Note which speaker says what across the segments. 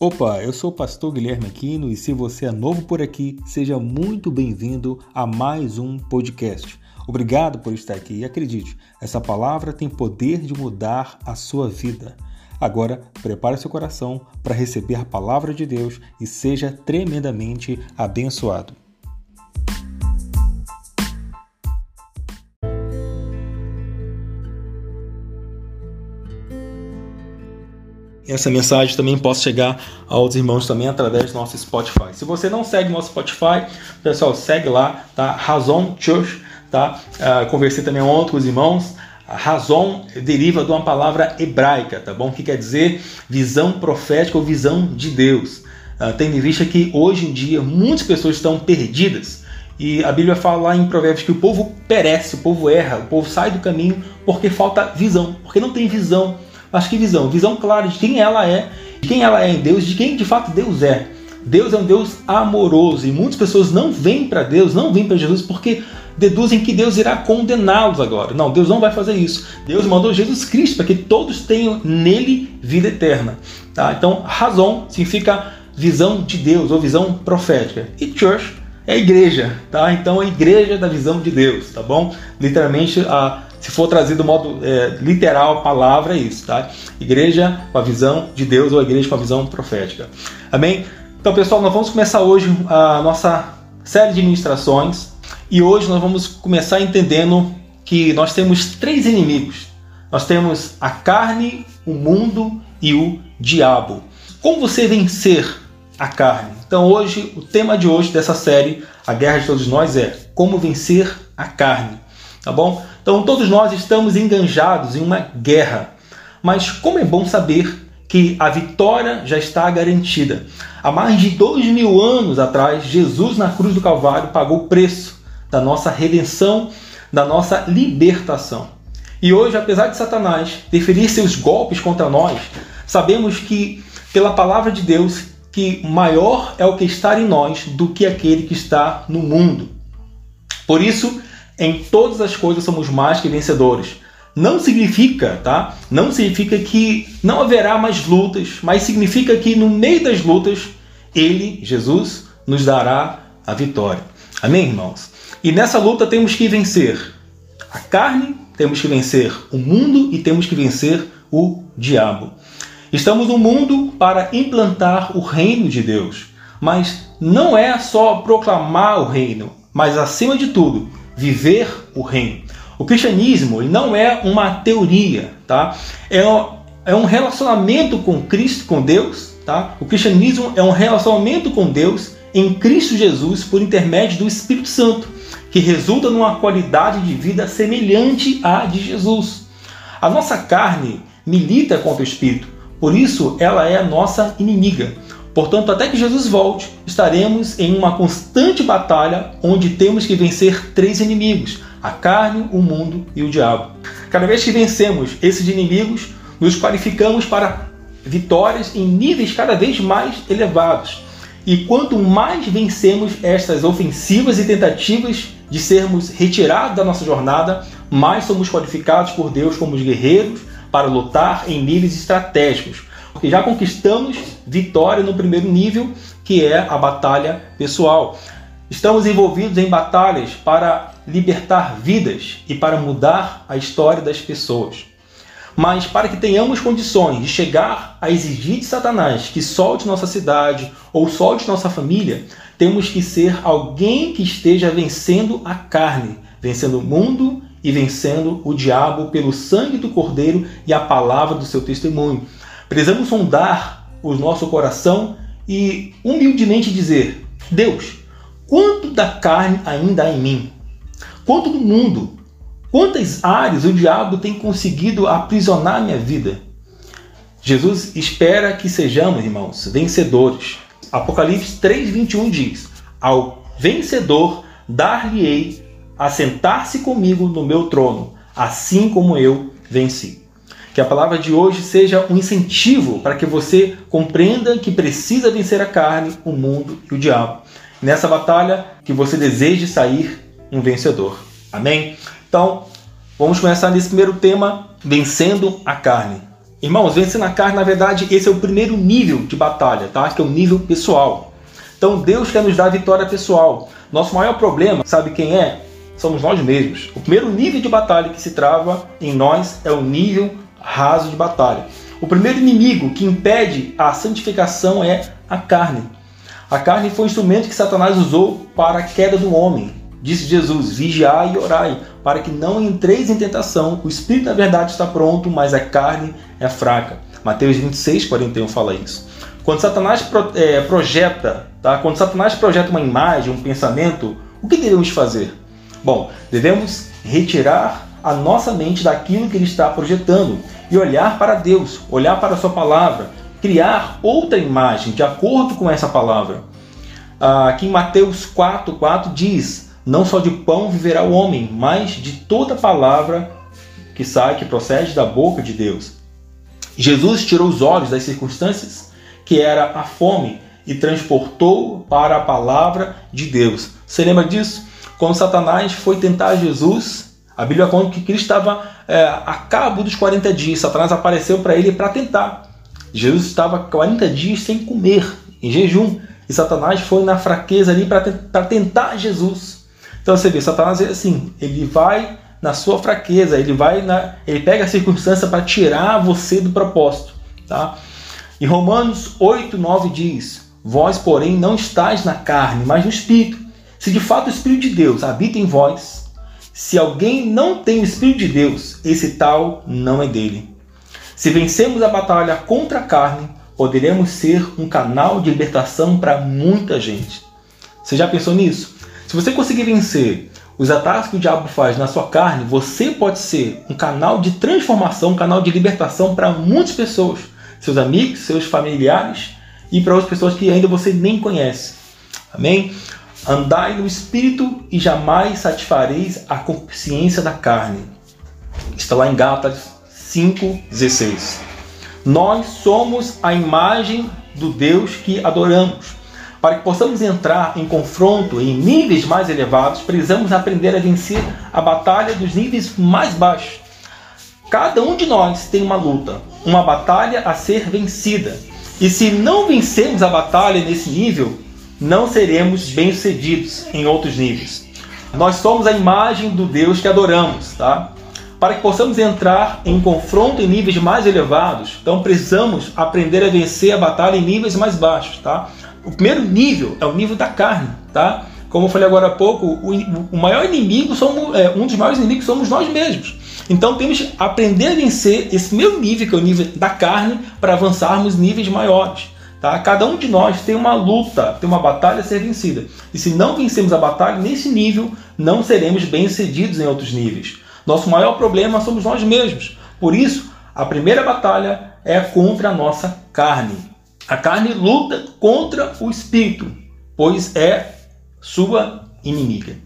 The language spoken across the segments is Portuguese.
Speaker 1: Opa, eu sou o pastor Guilherme Aquino e se você é novo por aqui, seja muito bem-vindo a mais um podcast. Obrigado por estar aqui e acredite, essa palavra tem poder de mudar a sua vida. Agora, prepare seu coração para receber a palavra de Deus e seja tremendamente abençoado. Essa mensagem também possa chegar aos irmãos também através do nosso Spotify. Se você não segue nosso Spotify, pessoal, segue lá, tá? Razon Church, tá? Uh, conversei também ontem com os irmãos. A razão deriva de uma palavra hebraica, tá bom? Que quer dizer visão profética ou visão de Deus. Uh, tendo em vista que hoje em dia muitas pessoas estão perdidas. E a Bíblia fala lá em Provérbios que o povo perece, o povo erra, o povo sai do caminho porque falta visão, porque não tem visão mas que visão? Visão clara de quem ela é, de quem ela é em Deus, de quem de fato Deus é. Deus é um Deus amoroso e muitas pessoas não vêm para Deus, não vêm para Jesus porque deduzem que Deus irá condená-los agora. Não, Deus não vai fazer isso. Deus mandou Jesus Cristo para que todos tenham nele vida eterna. Tá? Então, razão significa visão de Deus ou visão profética. E church é igreja, tá? Então, a igreja da visão de Deus, tá bom? Literalmente, a se for trazido do modo é, literal a palavra, é isso, tá? Igreja com a visão de Deus ou igreja com a visão profética. Amém? Então, pessoal, nós vamos começar hoje a nossa série de ministrações e hoje nós vamos começar entendendo que nós temos três inimigos. Nós temos a carne, o mundo e o diabo. Como você vencer a carne? Então, hoje, o tema de hoje dessa série, A Guerra de Todos Nós, é Como Vencer a Carne. Tá bom? Então todos nós estamos enganjados em uma guerra. Mas como é bom saber que a vitória já está garantida. Há mais de dois mil anos atrás, Jesus na cruz do Calvário pagou o preço da nossa redenção, da nossa libertação. E hoje, apesar de Satanás deferir seus golpes contra nós, sabemos que, pela palavra de Deus, que maior é o que está em nós do que aquele que está no mundo. Por isso, em todas as coisas somos mais que vencedores. Não significa, tá? Não significa que não haverá mais lutas, mas significa que no meio das lutas, ele, Jesus, nos dará a vitória. Amém, irmãos? E nessa luta temos que vencer a carne, temos que vencer o mundo e temos que vencer o diabo. Estamos no mundo para implantar o reino de Deus, mas não é só proclamar o reino, mas acima de tudo, viver o reino. O cristianismo ele não é uma teoria, tá? É, é um relacionamento com Cristo, com Deus, tá? O cristianismo é um relacionamento com Deus em Cristo Jesus por intermédio do Espírito Santo, que resulta numa qualidade de vida semelhante à de Jesus. A nossa carne milita contra o Espírito, por isso ela é a nossa inimiga. Portanto, até que Jesus volte, estaremos em uma constante batalha onde temos que vencer três inimigos: a carne, o mundo e o diabo. Cada vez que vencemos esses inimigos, nos qualificamos para vitórias em níveis cada vez mais elevados. E quanto mais vencemos estas ofensivas e tentativas de sermos retirados da nossa jornada, mais somos qualificados por Deus como guerreiros para lutar em níveis estratégicos, porque já conquistamos vitória no primeiro nível, que é a batalha pessoal. Estamos envolvidos em batalhas para libertar vidas e para mudar a história das pessoas. Mas para que tenhamos condições de chegar a exigir de Satanás que solte nossa cidade ou solte nossa família, temos que ser alguém que esteja vencendo a carne, vencendo o mundo e vencendo o diabo pelo sangue do Cordeiro e a palavra do seu testemunho. Precisamos sondar o nosso coração e humildemente dizer: Deus, quanto da carne ainda há em mim? Quanto do mundo? Quantas áreas o diabo tem conseguido aprisionar minha vida? Jesus espera que sejamos, irmãos, vencedores. Apocalipse 3:21 diz: Ao vencedor dar-lhe-ei a sentar-se comigo no meu trono, assim como eu venci. Que a palavra de hoje seja um incentivo para que você compreenda que precisa vencer a carne, o mundo e o diabo. Nessa batalha, que você deseje sair um vencedor. Amém? Então, vamos começar nesse primeiro tema, vencendo a carne. Irmãos, vencer na carne, na verdade, esse é o primeiro nível de batalha, tá? Que é o nível pessoal. Então Deus quer nos dar vitória pessoal. Nosso maior problema, sabe quem é? Somos nós mesmos. O primeiro nível de batalha que se trava em nós é o nível raso de batalha. O primeiro inimigo que impede a santificação é a carne. A carne foi o instrumento que Satanás usou para a queda do homem. Disse Jesus: Vigiai e orai, para que não entreis em tentação. O espírito, na verdade, está pronto, mas a carne é fraca. Mateus 26, 41 fala isso. Quando Satanás é, projeta, tá? quando Satanás projeta uma imagem, um pensamento, o que devemos fazer? Bom, devemos retirar a nossa mente daquilo que ele está projetando e olhar para Deus, olhar para a sua palavra, criar outra imagem de acordo com essa palavra. Ah, aqui em Mateus 4, 4 diz: não só de pão viverá o homem, mas de toda palavra que sai, que procede da boca de Deus. Jesus tirou os olhos das circunstâncias, que era a fome, e transportou para a palavra de Deus. Você lembra disso? Quando Satanás foi tentar Jesus, a Bíblia conta que Cristo estava é, a cabo dos 40 dias. Satanás apareceu para ele para tentar. Jesus estava 40 dias sem comer, em jejum. E Satanás foi na fraqueza ali para tentar Jesus. Então você vê, Satanás é assim, ele vai na sua fraqueza, ele vai na, ele pega a circunstância para tirar você do propósito, tá? Em Romanos 8, 9 diz: Vós, porém, não estáis na carne, mas no espírito. Se de fato o espírito de Deus habita em vós, se alguém não tem o espírito de Deus, esse tal não é dele. Se vencemos a batalha contra a carne, poderemos ser um canal de libertação para muita gente. Você já pensou nisso? Se você conseguir vencer os ataques que o diabo faz na sua carne, você pode ser um canal de transformação, um canal de libertação para muitas pessoas, seus amigos, seus familiares e para outras pessoas que ainda você nem conhece. Amém? Andai no espírito e jamais satisfareis a consciência da carne. Está lá em Gálatas 5:16. Nós somos a imagem do Deus que adoramos. Para que possamos entrar em confronto em níveis mais elevados, precisamos aprender a vencer a batalha dos níveis mais baixos. Cada um de nós tem uma luta, uma batalha a ser vencida. E se não vencermos a batalha nesse nível, não seremos bem-sucedidos em outros níveis. Nós somos a imagem do Deus que adoramos, tá? Para que possamos entrar em confronto em níveis mais elevados, então precisamos aprender a vencer a batalha em níveis mais baixos, tá? O primeiro nível é o nível da carne, tá? Como eu falei agora há pouco, o, o maior inimigo somos, é, um dos maiores inimigos somos nós mesmos. Então temos que aprender a vencer esse mesmo nível, que é o nível da carne, para avançarmos níveis maiores. Tá? Cada um de nós tem uma luta, tem uma batalha a ser vencida. E se não vencermos a batalha nesse nível, não seremos bem-sucedidos em outros níveis. Nosso maior problema somos nós mesmos. Por isso, a primeira batalha é contra a nossa carne. A carne luta contra o espírito, pois é sua inimiga.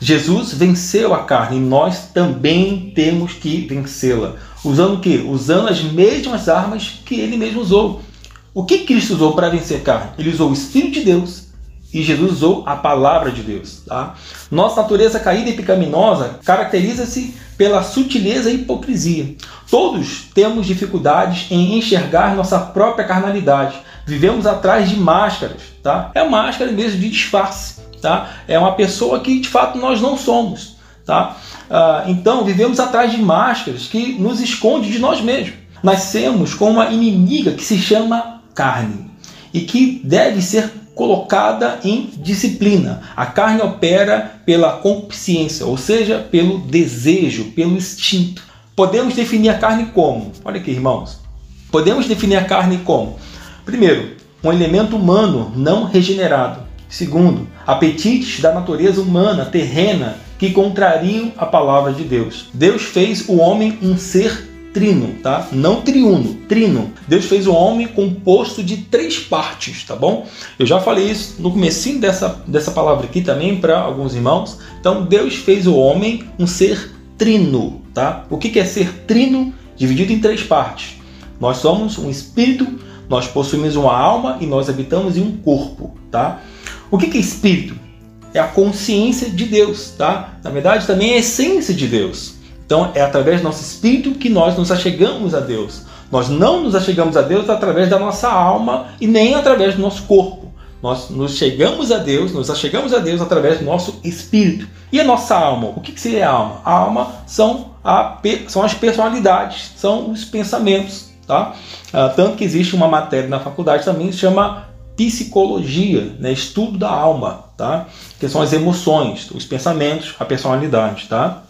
Speaker 1: Jesus venceu a carne e nós também temos que vencê-la. Usando o quê? Usando as mesmas armas que ele mesmo usou. O que Cristo usou para vencer a carne? Ele usou o Espírito de Deus e Jesus usou a palavra de Deus. Tá? Nossa natureza caída e pecaminosa caracteriza-se pela sutileza e hipocrisia. Todos temos dificuldades em enxergar nossa própria carnalidade. Vivemos atrás de máscaras, tá? É máscara mesmo de disfarce, tá? É uma pessoa que de fato nós não somos, tá? Ah, então vivemos atrás de máscaras que nos esconde de nós mesmos. Nascemos com uma inimiga que se chama carne e que deve ser colocada em disciplina. A carne opera pela consciência, ou seja, pelo desejo, pelo instinto. Podemos definir a carne como? Olha aqui, irmãos. Podemos definir a carne como Primeiro, um elemento humano não regenerado. Segundo, apetites da natureza humana terrena que contrariam a palavra de Deus. Deus fez o homem um ser trino, tá? Não triuno, trino. Deus fez o homem composto de três partes, tá bom? Eu já falei isso no comecinho dessa, dessa palavra aqui também para alguns irmãos. Então, Deus fez o homem um ser trino, tá? O que é ser trino? Dividido em três partes. Nós somos um espírito, nós possuímos uma alma e nós habitamos em um corpo, tá? O que é espírito? É a consciência de Deus, tá? Na verdade, também é a essência de Deus. Então, é através do nosso espírito que nós nos achegamos a Deus. Nós não nos achegamos a Deus através da nossa alma e nem através do nosso corpo. Nós nos chegamos a Deus, nos achegamos a Deus através do nosso espírito. E a nossa alma? O que seria a alma? A alma são, a, são as personalidades, são os pensamentos. Tá? Ah, tanto que existe uma matéria na faculdade também que chama psicologia, né? estudo da alma, tá? que são as emoções, os pensamentos, a personalidade. Tá?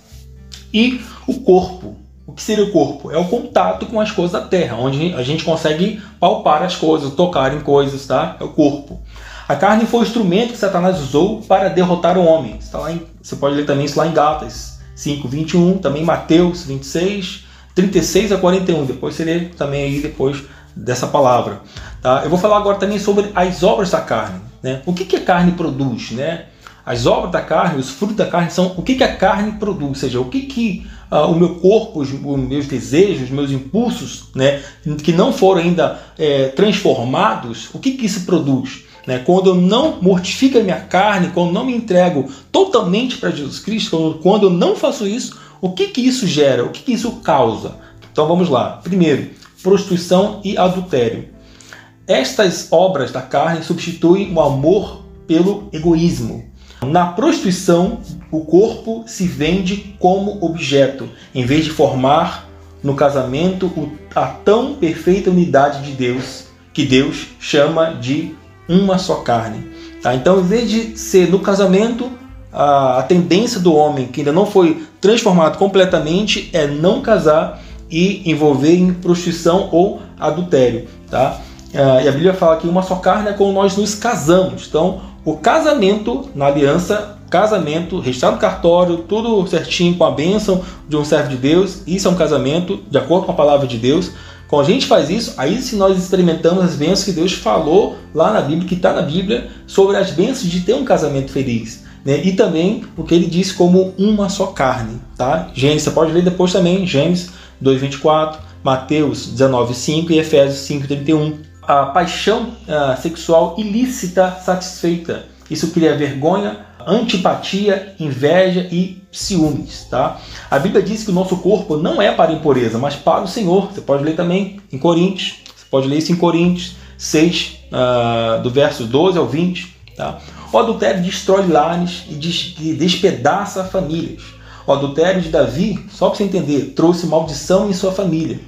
Speaker 1: E o corpo. O que seria o corpo? É o contato com as coisas da Terra, onde a gente consegue palpar as coisas, tocar em coisas, tá? É o corpo. A carne foi o instrumento que Satanás usou para derrotar o homem. Está lá em, você pode ler também isso lá em Gálatas 5, 21, também Mateus 26, 36 a 41. Depois você lê também aí depois dessa palavra. Tá? Eu vou falar agora também sobre as obras da carne. Né? O que, que a carne produz? Né? As obras da carne, os frutos da carne são o que, que a carne produz, ou seja, o que, que uh, o meu corpo, os, os, meus desejos, os meus impulsos, né, que não foram ainda é, transformados, o que, que isso produz? Né? Quando eu não mortifico a minha carne, quando não me entrego totalmente para Jesus Cristo, quando eu não faço isso, o que, que isso gera? O que, que isso causa? Então vamos lá. Primeiro, prostituição e adultério. Estas obras da carne substituem o amor pelo egoísmo. Na prostituição, o corpo se vende como objeto, em vez de formar no casamento a tão perfeita unidade de Deus, que Deus chama de uma só carne. Tá? Então, em vez de ser no casamento, a, tendência do homem que ainda não foi transformado completamente é não casar e envolver em prostituição ou adultério. Tá? Ah, e a Bíblia fala que uma só carne é quando nós nos casamos. Então, o casamento na aliança, casamento, registrar no cartório, tudo certinho com a bênção de um servo de Deus, isso é um casamento de acordo com a palavra de Deus. Quando a gente faz isso, aí se nós experimentamos as bênçãos que Deus falou lá na Bíblia, que está na Bíblia, sobre as bênçãos de ter um casamento feliz. Né? E também o que ele diz como uma só carne. Tá? Gênesis, você pode ler depois também, Gênesis 2,24, Mateus 19,5 e Efésios 5,31. A paixão uh, sexual ilícita satisfeita. Isso cria vergonha, antipatia, inveja e ciúmes, tá? A Bíblia diz que o nosso corpo não é para impureza, mas para o Senhor. Você pode ler também em Coríntios, você pode ler isso em Coríntios 6, uh, ah, do verso 12 ao 20, tá? O adultério destrói lares e despedaça famílias. O adultério de Davi, só para você entender, trouxe maldição em sua família.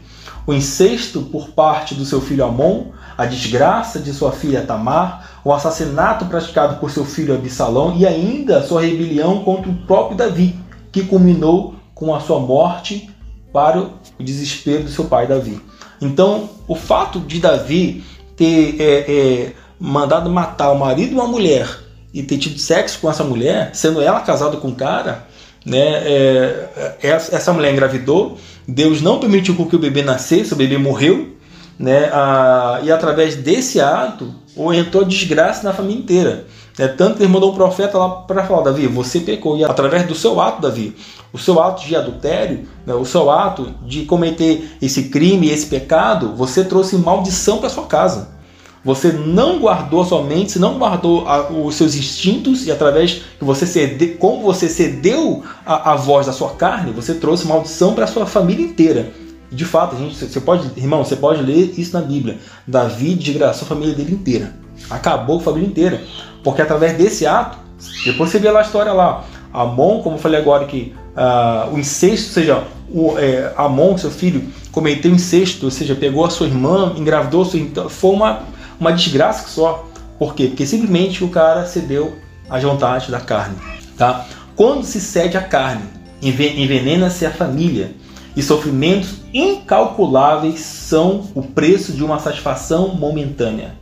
Speaker 1: O incesto por parte do seu filho Amon, a desgraça de sua filha Tamar, o assassinato praticado por seu filho Absalão e ainda sua rebelião contra o próprio Davi, que culminou com a sua morte para o desespero do seu pai Davi. Então, o fato de Davi ter é, é, mandado matar o marido de uma mulher e ter tido sexo com essa mulher, sendo ela casada com o cara, né, é, é essa mulher engravidou, Deus não permitiu que o bebê nascesse, o bebê morreu, né, a, e através desse ato entrou desgraça na família inteira. É, tanto que ele mandou um profeta lá para falar, Davi, você pecou. E através do seu ato, Davi, o seu ato de adultério, né, o seu ato de cometer esse crime, esse pecado, você trouxe maldição para sua casa. Você não guardou a sua mente, você não guardou a, os seus instintos e através que você cede, como você cedeu a, a voz da sua carne, você trouxe maldição para a sua família inteira. De fato, gente, você pode, irmão, você pode ler isso na Bíblia. Davi desgraçou a família dele inteira. Acabou a família inteira. Porque através desse ato, depois você vê lá a história lá. Amon, como eu falei agora, que uh, o incesto, ou seja, o, é, Amon, seu filho, cometeu incesto, ou seja, pegou a sua irmã, engravidou, sua, então, foi uma, uma desgraça só. Por quê? Porque simplesmente o cara cedeu às vontades da carne. Tá? Quando se cede à carne, envenena-se a família e sofrimentos incalculáveis são o preço de uma satisfação momentânea.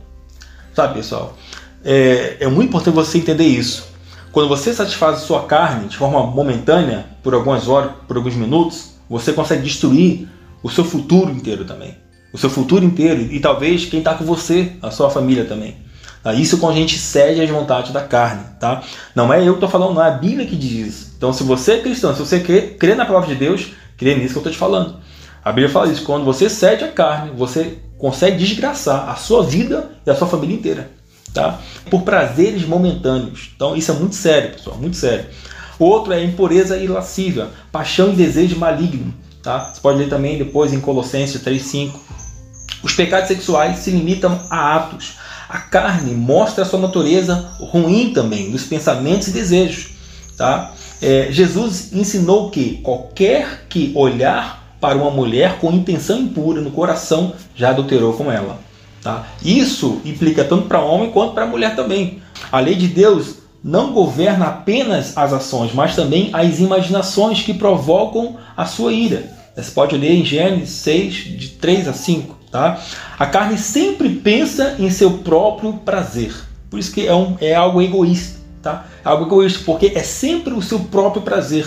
Speaker 1: Sabe, pessoal? É, é muito importante você entender isso. Quando você satisfaz sua carne de forma momentânea, por algumas horas, por alguns minutos, você consegue destruir o seu futuro inteiro também. O seu futuro inteiro e talvez quem está com você, a sua família também. Tá? Isso quando a gente cede às vontades da carne. Tá? Não é eu que estou falando, não é a Bíblia que diz isso. Então, se você é cristão, se você crê, crê na palavra de Deus, crê nisso que eu estou te falando. A Bíblia fala isso. Quando você cede a carne, você consegue desgraçar a sua vida e a sua família inteira. Tá? Por prazeres momentâneos. Então, isso é muito sério, pessoal, muito sério. Outro é impureza e lascívia, paixão e desejo maligno. Tá? Você pode ler também depois em Colossenses 3,5. Os pecados sexuais se limitam a atos. A carne mostra a sua natureza ruim também, dos pensamentos e desejos. Tá? É, Jesus ensinou que qualquer que olhar para uma mulher com intenção impura no coração já adulterou com ela. Tá? Isso implica tanto para homem quanto para mulher também. A lei de Deus não governa apenas as ações, mas também as imaginações que provocam a sua ira. Você pode ler em Gênesis 6, de 3 a 5. Tá? A carne sempre pensa em seu próprio prazer. Por isso que é, um, é algo egoísta. Tá? Algo egoísta, porque é sempre o seu próprio prazer.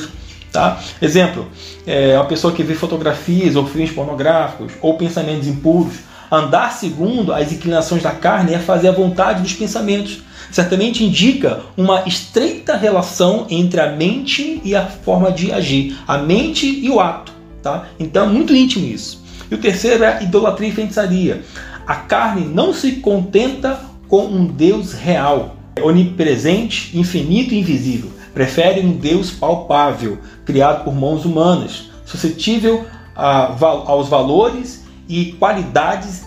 Speaker 1: Tá? Exemplo, é uma pessoa que vê fotografias ou filmes pornográficos ou pensamentos impuros. Andar segundo as inclinações da carne é fazer a vontade dos pensamentos. Certamente indica uma estreita relação entre a mente e a forma de agir, a mente e o ato. Tá? Então é muito íntimo isso. E o terceiro é idolatria e feitiçaria. A carne não se contenta com um Deus real, onipresente, infinito e invisível. Prefere um Deus palpável, criado por mãos humanas, suscetível a, aos valores e qualidades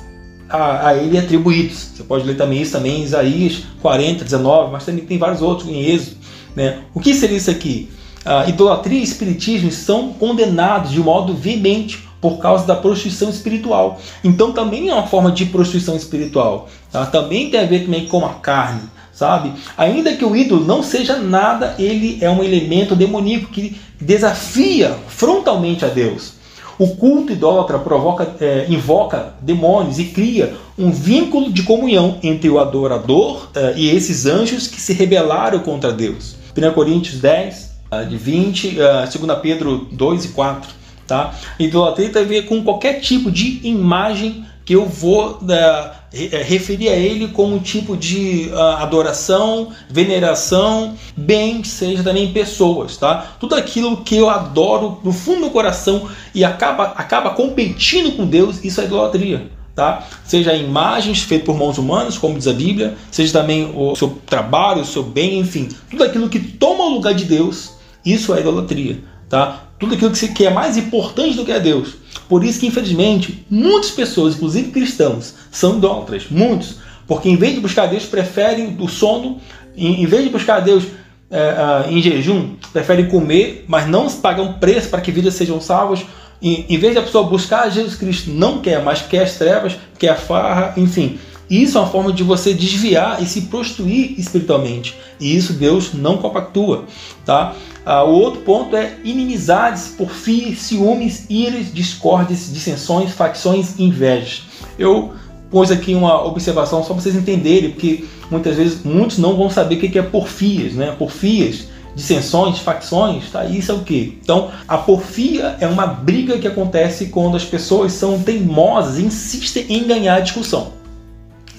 Speaker 1: a, a, ele atribuídos. Você pode ler também isso também em Isaías 40, 19, mas também tem vários outros em Êxodo. Né? O que seria isso aqui? A idolatria e espiritismo são condenados de modo veemente por causa da prostituição espiritual. Então também é uma forma de prostituição espiritual. Tá? Também tem a ver também com a carne, sabe? Ainda que o ídolo não seja nada, ele é um elemento demoníaco que desafia frontalmente a Deus. O culto idólatra provoca, é, invoca demônios e cria um vínculo de comunhão entre o adorador é, e esses anjos que se rebelaram contra Deus. 1 Coríntios 10, é, de 20, 2 Pedro 2 e 4. Tá? Idolatria tem a ver com qualquer tipo de imagem que eu vou uh, referir a ele como um tipo de uh, adoração, veneração, bem seja também pessoas, tá? Tudo aquilo que eu adoro no fundo do coração e acaba, acaba competindo com Deus, isso é idolatria. Tá? Seja imagens feitas por mãos humanas, como diz a Bíblia, seja também o seu trabalho, o seu bem, enfim, tudo aquilo que toma o lugar de Deus, isso é idolatria. Tá? Tudo aquilo que é mais importante do que é Deus. Por isso que, infelizmente, muitas pessoas, inclusive cristãos, são idólatras. Muitos. Porque em vez de buscar Deus, preferem o sono, em, vez de buscar Deus é, em jejum, preferem comer, mas não pagam preço para que vidas sejam salvas. Em, em vez da pessoa buscar Jesus Cristo, não quer, mas quer as trevas, quer a farra, enfim. Isso é uma forma de você desviar e se prostituir espiritualmente. E isso Deus não compactua. Tá? Ah, o outro ponto é inimizades, porfias, ciúmes, iras, discórdias, dissensões, facções e invejas. Eu pus aqui uma observação só para vocês entenderem, porque muitas vezes muitos não vão saber o que é porfias, né? Porfias, dissensões, facções, tá? Isso é o que? Então, a porfia é uma briga que acontece quando as pessoas são teimosas, insistem em ganhar a discussão,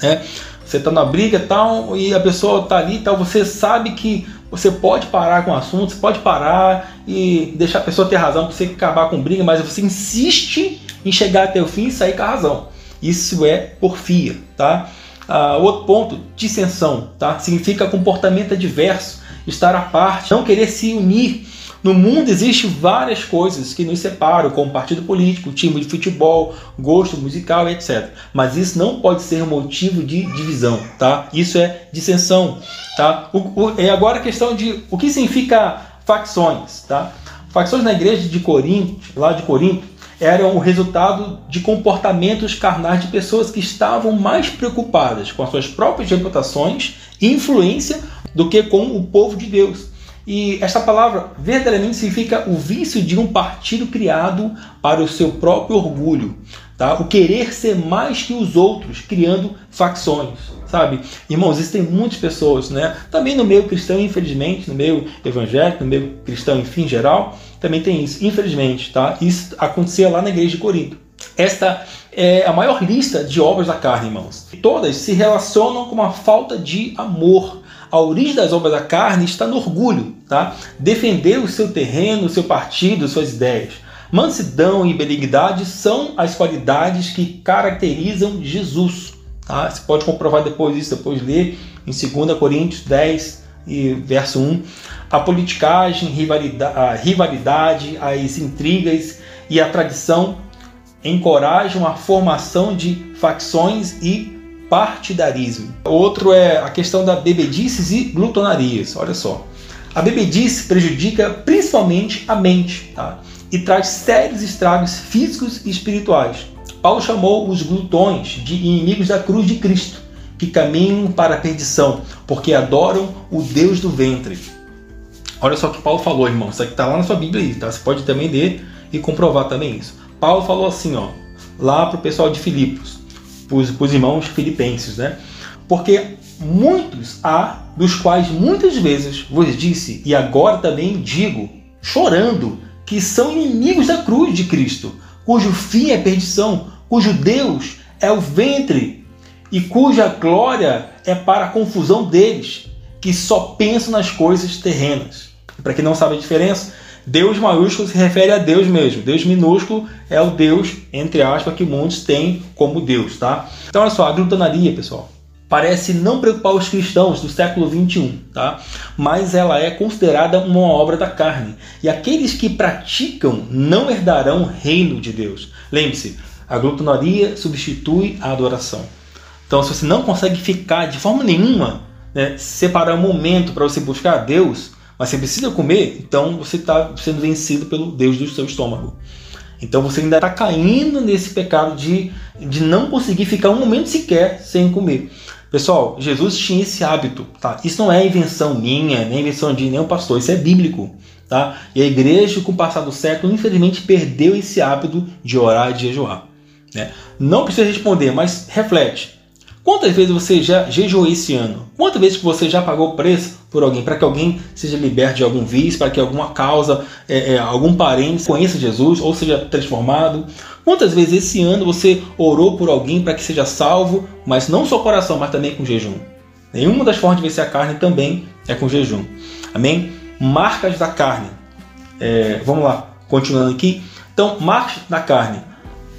Speaker 1: né? Você está na briga tal e a pessoa está ali tal, você sabe que você pode parar com o assunto, você pode parar e deixar a pessoa ter razão para você acabar com briga, mas você insiste em chegar até o fim e sair com a razão. Isso é porfia, tá? Ah, outro ponto, dissensão, tá? Significa comportamento adverso, estar à parte, não querer se unir no mundo existem várias coisas que nos separam, como partido político, time de futebol, gosto musical, etc. Mas isso não pode ser motivo de divisão, tá? Isso é dissensão, tá? O, o, é agora a questão de o que significa facções, tá? Facções na igreja de Corinto, lá de Corinto, eram o resultado de comportamentos carnais de pessoas que estavam mais preocupadas com as suas próprias reputações e influência do que com o povo de Deus. E esta palavra verdadeiramente significa o vício de um partido criado para o seu próprio orgulho, tá? O querer ser mais que os outros, criando facções, sabe? Irmãos, existem muitas pessoas, né? Também no meio cristão, infelizmente, no meio evangélico, no meio cristão, enfim, geral, também tem isso, infelizmente, tá? Isso acontecia lá na igreja de Corinto. Esta é a maior lista de obras da carne, irmãos. Todas se relacionam com uma falta de amor a origem das obras da carne está no orgulho, tá? Defender o seu terreno, o seu partido, suas ideias. Mansidão e benignidade são as qualidades que caracterizam Jesus. Tá? Você pode comprovar depois isso, depois ler em 2 Coríntios 10 e verso 1. A politicagem, a rivalidade as intrigas e a tradição encorajam a formação de facções e partidarismo. Outro é a questão da bebedices e glutonarias. Olha só. A bebedice prejudica principalmente a mente tá? e traz sérios estragos físicos e espirituais. Paulo chamou os glutões de inimigos da cruz de Cristo, que caminham para a perdição, porque adoram o Deus do ventre. Olha só o que Paulo falou, irmão. Isso aqui está lá na sua Bíblia tá? Você pode também ler e comprovar também isso. Paulo falou assim, ó, lá para o pessoal de Filipos, para os irmãos filipenses, né? Porque muitos há, dos quais muitas vezes vos disse, e agora também digo, chorando, que são inimigos da cruz de Cristo, cujo fim é perdição, cujo Deus é o ventre e cuja glória é para a confusão deles, que só pensam nas coisas terrenas. Para quem não sabe a diferença, Deus maiúsculo se refere a Deus mesmo. Deus minúsculo é o Deus, entre aspas, que muitos têm como Deus, tá? Então, olha só, a glutonaria, pessoal, parece não preocupar os cristãos do século 21, tá? Mas ela é considerada uma obra da carne. E aqueles que praticam não herdarão o reino de Deus. Lembre-se, a glutonaria substitui a adoração. Então, se você não consegue ficar de forma nenhuma, né, separar um momento para você buscar a Deus, mas você precisa comer, então você está sendo vencido pelo Deus do seu estômago. Então você ainda está caindo nesse pecado de, de não conseguir ficar um momento sequer sem comer. Pessoal, Jesus tinha esse hábito, tá? Isso não é invenção minha, nem invenção de nenhum pastor, isso é bíblico, tá? E a igreja, com o passar do século, infelizmente perdeu esse hábito de orar e de jejuar. Né? Não precisa responder, mas reflete. Quantas vezes você já jejuou esse ano? Quantas vezes você já pagou preço por alguém para que alguém seja liberto de algum vício, para que alguma causa, é, é, algum parente conheça Jesus ou seja transformado? Quantas vezes esse ano você orou por alguém para que seja salvo, mas não só coração, mas também com jejum? Nenhuma das formas de vencer a carne também é com jejum. Amém? Marcas da carne. É, vamos lá, continuando aqui. Então, marcas da carne.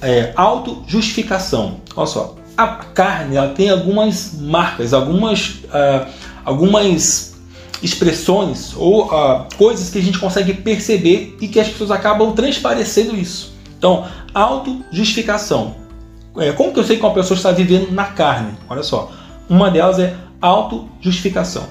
Speaker 1: É, auto-justificação. Olha só a carne ela tem algumas marcas, algumas, uh, algumas expressões ou uh, coisas que a gente consegue perceber e que as pessoas acabam transparecendo isso. Então, autojustificação. É, como que eu sei que uma pessoa está vivendo na carne? Olha só, uma delas é autojustificação.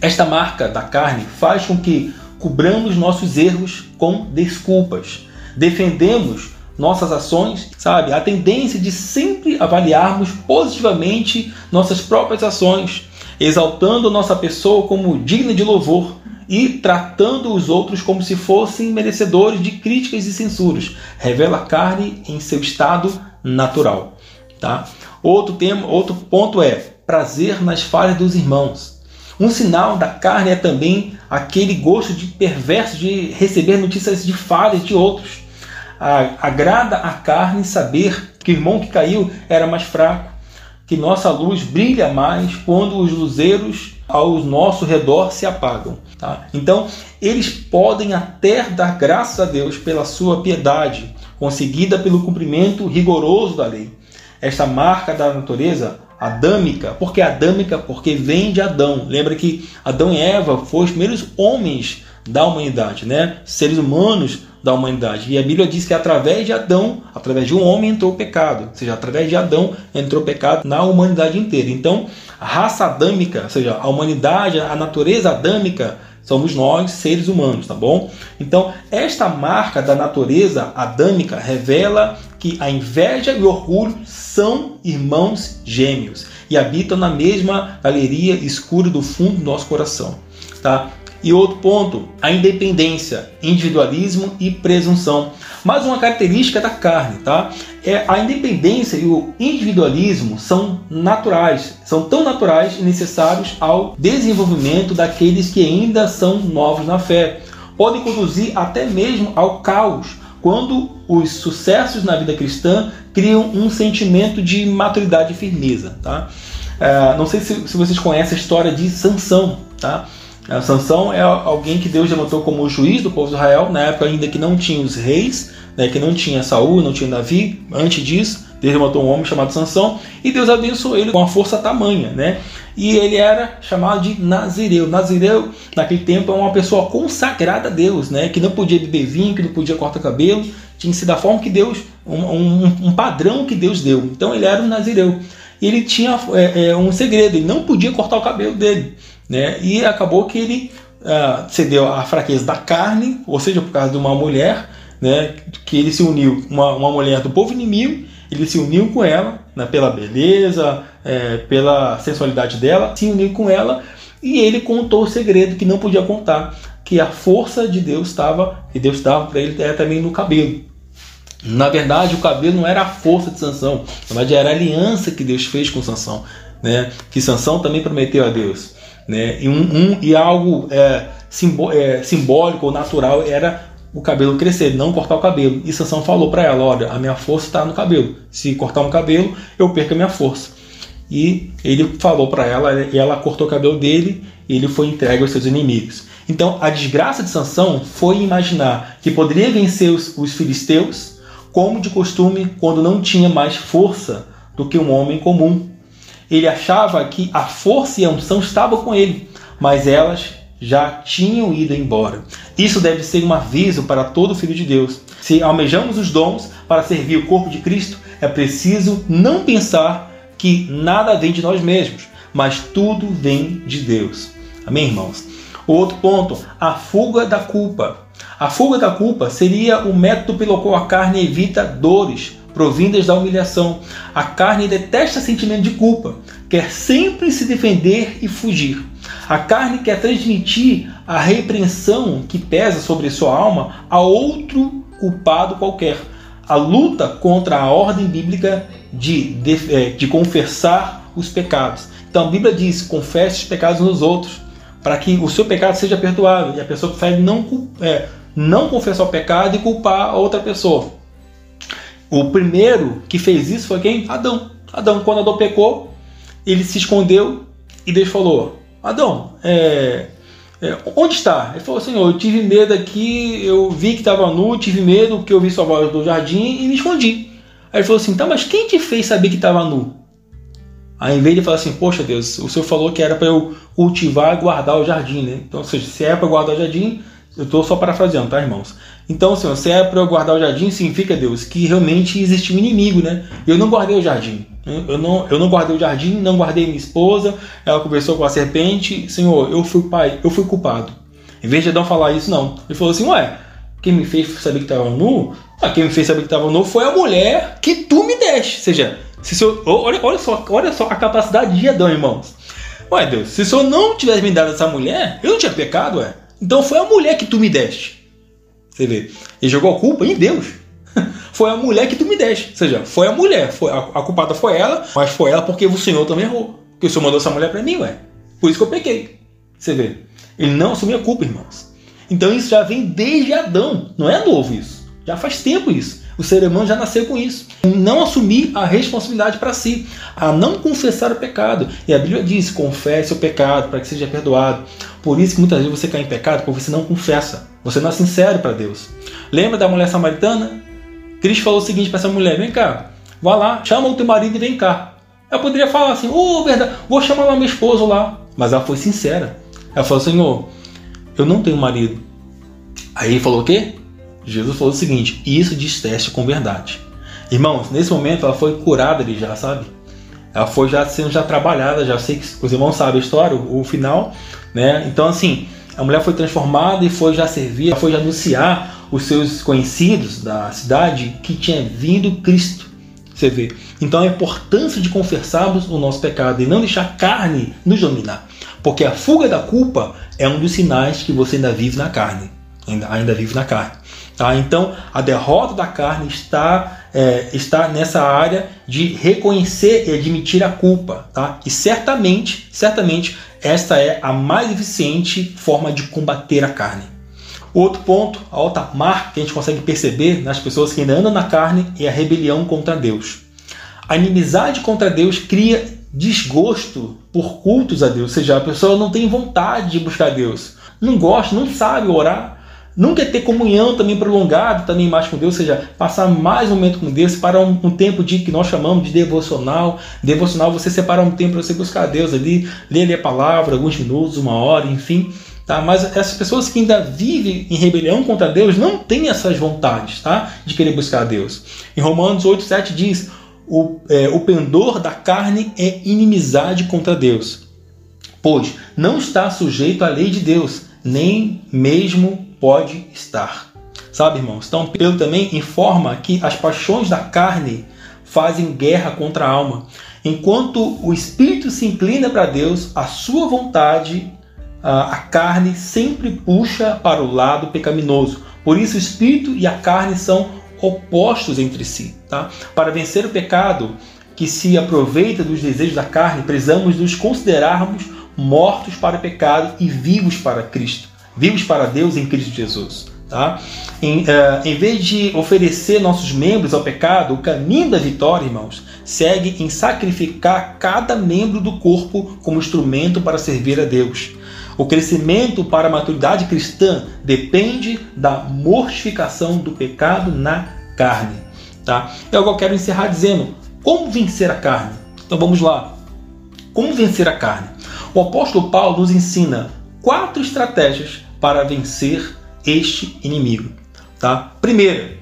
Speaker 1: Esta marca da carne faz com que cobramos nossos erros com desculpas. Defendemos nossas ações, sabe? A tendência de sempre avaliarmos positivamente nossas próprias ações, exaltando nossa pessoa como digna de louvor e tratando os outros como se fossem merecedores de críticas e censuras. Revela a carne em seu estado natural, tá? Outro tema, outro ponto é prazer nas falhas dos irmãos. Um sinal da carne é também aquele gosto de perverso de receber notícias de falhas de outros agrada a carne saber que o irmão que caiu era mais fraco, que nossa luz brilha mais quando os luzeiros ao nosso redor se apagam. Tá? Então, eles podem até dar graças a Deus pela sua piedade, conseguida pelo cumprimento rigoroso da lei. Esta marca da natureza adâmica, porque adâmica porque vem de Adão. Lembra que Adão e Eva foram os primeiros homens da humanidade, né? Seres humanos da humanidade. E a Bíblia diz que através de Adão, através de um homem entrou o pecado, ou seja, através de Adão entrou o pecado na humanidade inteira. Então, a raça adâmica, ou seja, a humanidade, a natureza adâmica, somos nós, seres humanos, tá bom? Então, esta marca da natureza adâmica revela que a inveja e o orgulho são irmãos gêmeos e habitam na mesma galeria escura do fundo do nosso coração, tá? E outro ponto, a independência, individualismo e presunção. Mais uma característica da carne, tá? É a independência e o individualismo são naturais, são tão naturais e necessários ao desenvolvimento daqueles que ainda são novos na fé. Podem conduzir até mesmo ao caos, quando os sucessos na vida cristã criam um sentimento de maturidade e firmeza, tá? Uh, não sei se, se vocês conhecem a história de Sansão, tá? A Sansão é alguém que Deus levantou como juiz do povo de Israel, na época ainda que não tinha os reis, né, que não tinha Saul, não tinha Davi. Antes disso, Deus levantou um homem chamado Sansão e Deus abençoou ele com uma força tamanha, né? E ele era chamado de Nazireu. Nazireu, naquele tempo, é uma pessoa consagrada a Deus, né? Que não podia beber vinho, que não podia cortar cabelo, tinha que ser da forma que Deus, um, um, um padrão que Deus deu. Então ele era um nazireu. E ele tinha é, é, um segredo, ele não podia cortar o cabelo dele. Né? E acabou que ele uh, cedeu à fraqueza da carne, ou seja, por causa de uma mulher, né, que ele se uniu, uma, uma mulher do povo inimigo, ele se uniu com ela, né, pela beleza, é, pela sensualidade dela, se uniu com ela e ele contou o segredo que não podia contar, que a força de Deus estava, e Deus dava para ele também no cabelo. Na verdade, o cabelo não era a força de Sansão, na verdade era a aliança que Deus fez com Sansão, né? Que Sansão também prometeu a Deus, né? E, um, um e algo é, simbó é, simbólico ou natural era o cabelo crescer, não cortar o cabelo. E Sansão falou para ela: Olha, a minha força está no cabelo. Se cortar um cabelo, eu perco a minha força. E ele falou para ela, e ela cortou o cabelo dele, e ele foi entregue aos seus inimigos. Então, a desgraça de Sansão foi imaginar que poderia vencer os, os filisteus, como de costume, quando não tinha mais força do que um homem comum. Ele achava que a força e a unção estavam com ele, mas elas já tinham ido embora. Isso deve ser um aviso para todo filho de Deus. Se almejamos os dons para servir o corpo de Cristo, é preciso não pensar que nada vem de nós mesmos, mas tudo vem de Deus. Amém, irmãos? Outro ponto, a fuga da culpa. A fuga da culpa seria o método pelo qual a carne evita dores provindas da humilhação. A carne detesta sentimento de culpa, quer sempre se defender e fugir. A carne quer transmitir a repreensão que pesa sobre sua alma a outro culpado qualquer. A luta contra a ordem bíblica de, de, é, de confessar os pecados. Então a Bíblia diz: confesse os pecados nos outros, para que o seu pecado seja perdoado. E a pessoa prefere não, é, não confessar o pecado e culpar a outra pessoa. O primeiro que fez isso foi quem? Adão. Adão, quando Adão pecou, ele se escondeu e Deus falou: Adão, é, é, onde está? Ele falou: Senhor, eu tive medo aqui, eu vi que estava nu, tive medo que eu vi sua voz do jardim e me escondi. Aí ele falou assim: tá, mas quem te fez saber que estava nu? Aí, em vez de falar assim, poxa Deus, o Senhor falou que era para eu cultivar e guardar o jardim, né? Então, ou seja, se é para guardar o jardim, eu estou só parafraseando, tá, irmãos? Então, Senhor, se é para eu guardar o jardim, significa, Deus, que realmente existe um inimigo, né? Eu não guardei o jardim. Eu não, eu não guardei o jardim, não guardei minha esposa. Ela conversou com a serpente. Senhor, eu fui pai, eu fui culpado. Em vez de Adão falar isso, não. Ele falou assim: Ué, quem me fez saber que estava nu? Ah, quem me fez saber que estava nu foi a mulher que tu me deste. Ou seja, se senhor, olha, olha, só, olha só a capacidade de Adão, irmãos. Ué, Deus, se o senhor não tivesse me dado essa mulher, eu não tinha pecado, ué. Então foi a mulher que tu me deste. Você vê. Ele jogou a culpa em Deus. foi a mulher que tu me deste. Ou seja, foi a mulher. Foi, a, a culpada foi ela, mas foi ela porque o Senhor também errou. Porque o Senhor mandou essa mulher para mim, ué. Por isso que eu pequei. Você vê. Ele não assumiu a culpa, irmãos. Então isso já vem desde Adão. Não é novo isso. Já faz tempo isso. O ser humano já nasceu com isso. Não assumir a responsabilidade para si, a não confessar o pecado. E a Bíblia diz: confesse o pecado para que seja perdoado. Por isso que muitas vezes você cai em pecado porque você não confessa. Você não é sincero para Deus. Lembra da mulher samaritana? Cristo falou o seguinte para essa mulher: vem cá, vá lá, chama o teu marido e vem cá. Ela poderia falar assim: ô, oh, verdade, vou chamar lá meu esposo lá. Mas ela foi sincera. Ela falou: Senhor, eu não tenho marido. Aí ele falou o quê? Jesus falou o seguinte: Isso diz teste com verdade. Irmãos, nesse momento ela foi curada ali já, sabe? Ela foi já sendo já trabalhada, já sei que os irmãos sabem a história, o, o final, né? Então assim, a mulher foi transformada e foi já servir, foi já anunciar os seus conhecidos da cidade que tinha vindo Cristo. Você vê. Então a importância de confessarmos o nosso pecado e não deixar a carne nos dominar. Porque a fuga da culpa é um dos sinais que você ainda vive na carne. Ainda, ainda vive na carne. Tá? Então, a derrota da carne está, é, está nessa área de reconhecer e admitir a culpa. Tá? E certamente, certamente, esta é a mais eficiente forma de combater a carne. Outro ponto, a outra marca que a gente consegue perceber nas pessoas que ainda andam na carne é a rebelião contra Deus. A inimizade contra Deus cria desgosto por cultos a Deus, ou seja, a pessoa não tem vontade de buscar Deus, não gosta, não sabe orar, não quer ter comunhão também prolongada também mais com Deus, ou seja, passar mais um momento com Deus para um, um, tempo de que nós chamamos de devocional. Devocional, você separa um tempo para você buscar Deus ali, ler ali a palavra, alguns minutos, uma hora, enfim. Tá? Mas essas pessoas que ainda vivem em rebelião contra Deus não têm essas vontades tá? de querer buscar Deus. Em Romanos 8,7 diz: o, é, o pendor da carne é inimizade contra Deus, pois não está sujeito à lei de Deus, nem mesmo pode estar. Sabe, irmãos? Então, Pedro também informa que as paixões da carne fazem guerra contra a alma. Enquanto o espírito se inclina para Deus, a sua vontade, a carne sempre puxa para o lado pecaminoso. Por isso, o espírito e a carne são opostos entre si. Tá? Para vencer o pecado que se aproveita dos desejos da carne, precisamos nos considerarmos mortos para o pecado e vivos para Cristo, vivos para Deus em Cristo Jesus. Tá? Em, uh, em vez de oferecer nossos membros ao pecado, o caminho da vitória, irmãos, segue em sacrificar cada membro do corpo como instrumento para servir a Deus. O crescimento para a maturidade cristã depende da mortificação do pecado na carne. Tá? O que eu quero encerrar dizendo: como vencer a carne? Então vamos lá. Como vencer a carne? O apóstolo Paulo nos ensina quatro estratégias para vencer este inimigo. Tá? Primeira,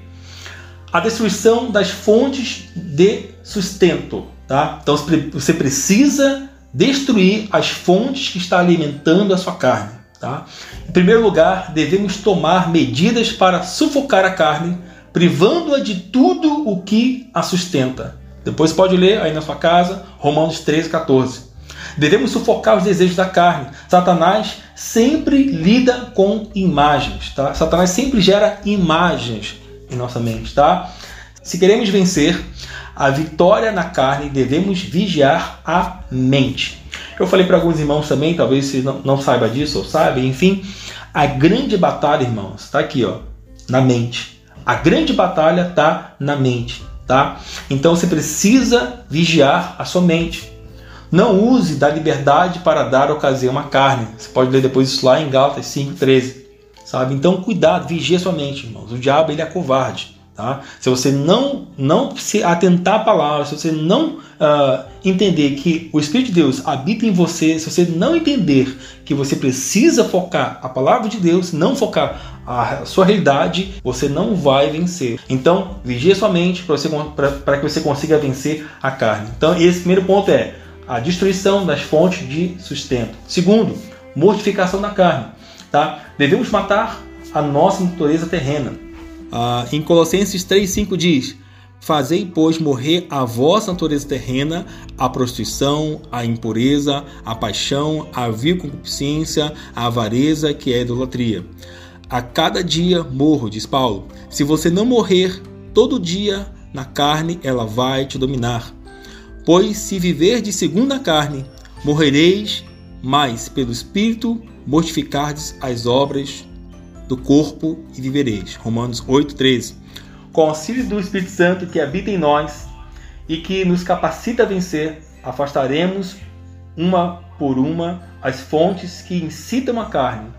Speaker 1: a destruição das fontes de sustento. Tá? Então você precisa destruir as fontes que está alimentando a sua carne. Tá? Em primeiro lugar, devemos tomar medidas para sufocar a carne, privando-a de tudo o que a sustenta. Depois pode ler aí na sua casa Romanos 13, 14. Devemos sufocar os desejos da carne. Satanás sempre lida com imagens, tá? Satanás sempre gera imagens em nossa mente, tá? Se queremos vencer a vitória na carne, devemos vigiar a mente. Eu falei para alguns irmãos também, talvez você não, não saiba disso ou saiba, enfim, a grande batalha, irmãos, está aqui, ó, na mente. A grande batalha está na mente, tá? Então você precisa vigiar a sua mente. Não use da liberdade para dar ocasião à carne. Você pode ler depois isso lá em Gálatas 5:13, sabe? Então cuidado, vigie sua mente, irmãos. O diabo ele é covarde. Tá? Se você não, não se atentar à palavra, se você não uh, entender que o Espírito de Deus habita em você, se você não entender que você precisa focar a palavra de Deus, não focar a sua realidade, você não vai vencer. Então, vigie sua mente para que você consiga vencer a carne. Então, esse primeiro ponto é a destruição das fontes de sustento. Segundo, mortificação da carne. Tá? Devemos matar a nossa natureza terrena. Ah, em Colossenses 3,5 diz: Fazei, pois, morrer a vossa natureza terrena, a prostituição, a impureza, a paixão, a vil concupiscência, a avareza, que é a idolatria. A cada dia morro, diz Paulo. Se você não morrer todo dia na carne, ela vai te dominar. Pois se viver de segunda carne, morrereis, mas pelo Espírito mortificardes as obras do corpo e vivereis. Romanos 8,13. Com o auxílio do Espírito Santo que habita em nós e que nos capacita a vencer, afastaremos uma por uma as fontes que incitam a carne.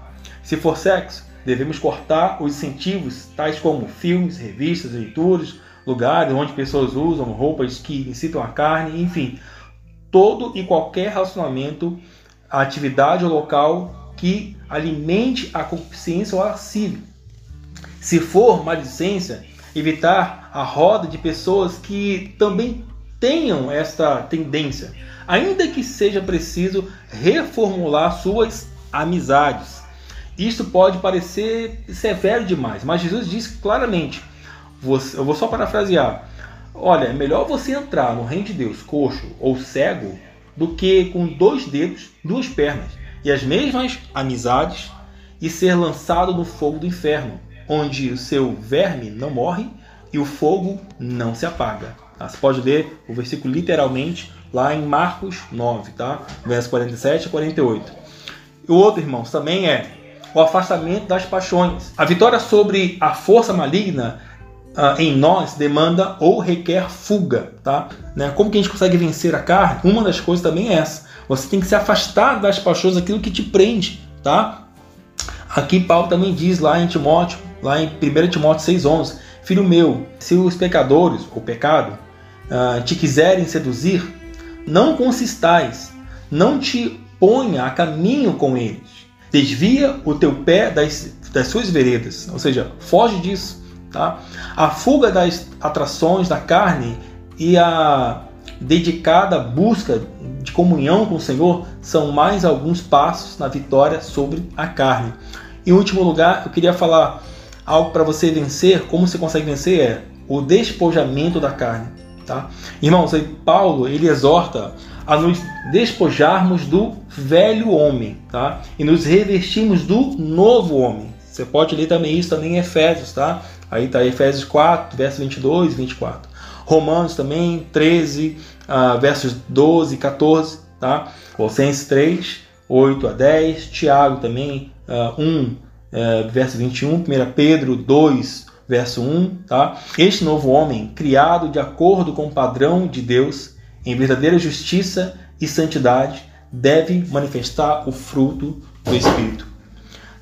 Speaker 1: Se for sexo, devemos cortar os incentivos, tais como filmes, revistas, leituras, lugares onde pessoas usam roupas que incitam a carne, enfim, todo e qualquer relacionamento, atividade ou local que alimente a concupiscência ou a lascívia. Se for maledicência, evitar a roda de pessoas que também tenham esta tendência, ainda que seja preciso reformular suas amizades. Isto pode parecer severo demais, mas Jesus diz claramente você, eu vou só parafrasear. Olha, é melhor você entrar no reino de Deus coxo ou cego do que com dois dedos, duas pernas e as mesmas amizades e ser lançado no fogo do inferno, onde o seu verme não morre e o fogo não se apaga. Tá? Você pode ler o versículo literalmente lá em Marcos 9, tá? verso 47 a 48. E o outro, irmãos, também é o afastamento das paixões. A vitória sobre a força maligna uh, em nós demanda ou requer fuga, tá? Né? Como que a gente consegue vencer a carne? Uma das coisas também é essa. Você tem que se afastar das paixões, daquilo que te prende, tá? Aqui Paulo também diz lá em Timóteo, lá em 1 Timóteo 6,11: Filho meu, se os pecadores, ou pecado, uh, te quiserem seduzir, não consistais, não te ponha a caminho com eles. Desvia o teu pé das, das suas veredas, ou seja, foge disso. Tá? A fuga das atrações da carne e a dedicada busca de comunhão com o Senhor são mais alguns passos na vitória sobre a carne. Em último lugar, eu queria falar algo para você vencer, como você consegue vencer é o despojamento da carne, tá? Irmãos, Paulo, ele exorta a nos despojarmos do velho homem, tá? E nos revestirmos do novo homem. Você pode ler também isso também em Efésios, tá? Aí tá Efésios 4, versos 22 e 24. Romanos também 13, uh, versos 12 e 14, tá? Colossenses 3, 8 a 10, Tiago também uh, 1, uh, verso 21, 1 Pedro 2, verso 1, tá? Este novo homem, criado de acordo com o padrão de Deus, em verdadeira justiça e santidade, deve manifestar o fruto do Espírito.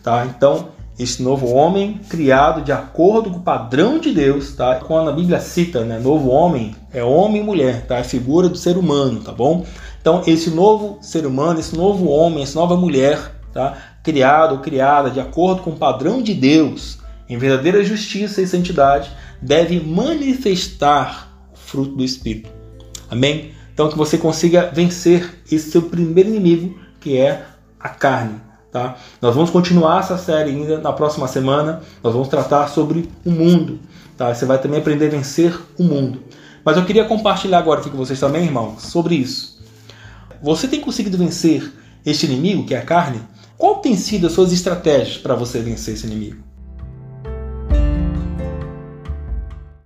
Speaker 1: Tá? Então, esse novo homem criado de acordo com o padrão de Deus, tá? Quando a Bíblia cita, né, novo homem, é homem e mulher, tá? É figura do ser humano, tá bom? Então, esse novo ser humano, esse novo homem, essa nova mulher, tá? Criado ou criada de acordo com o padrão de Deus, em verdadeira justiça e santidade, deve manifestar o fruto do Espírito. Amém? Então, que você consiga vencer esse seu primeiro inimigo, que é a carne. Tá? Nós vamos continuar essa série ainda na próxima semana. Nós vamos tratar sobre o mundo. Tá? Você vai também aprender a vencer o mundo. Mas eu queria compartilhar agora aqui com vocês também, irmãos, sobre isso. Você tem conseguido vencer este inimigo, que é a carne? Qual tem sido as suas estratégias para você vencer esse inimigo?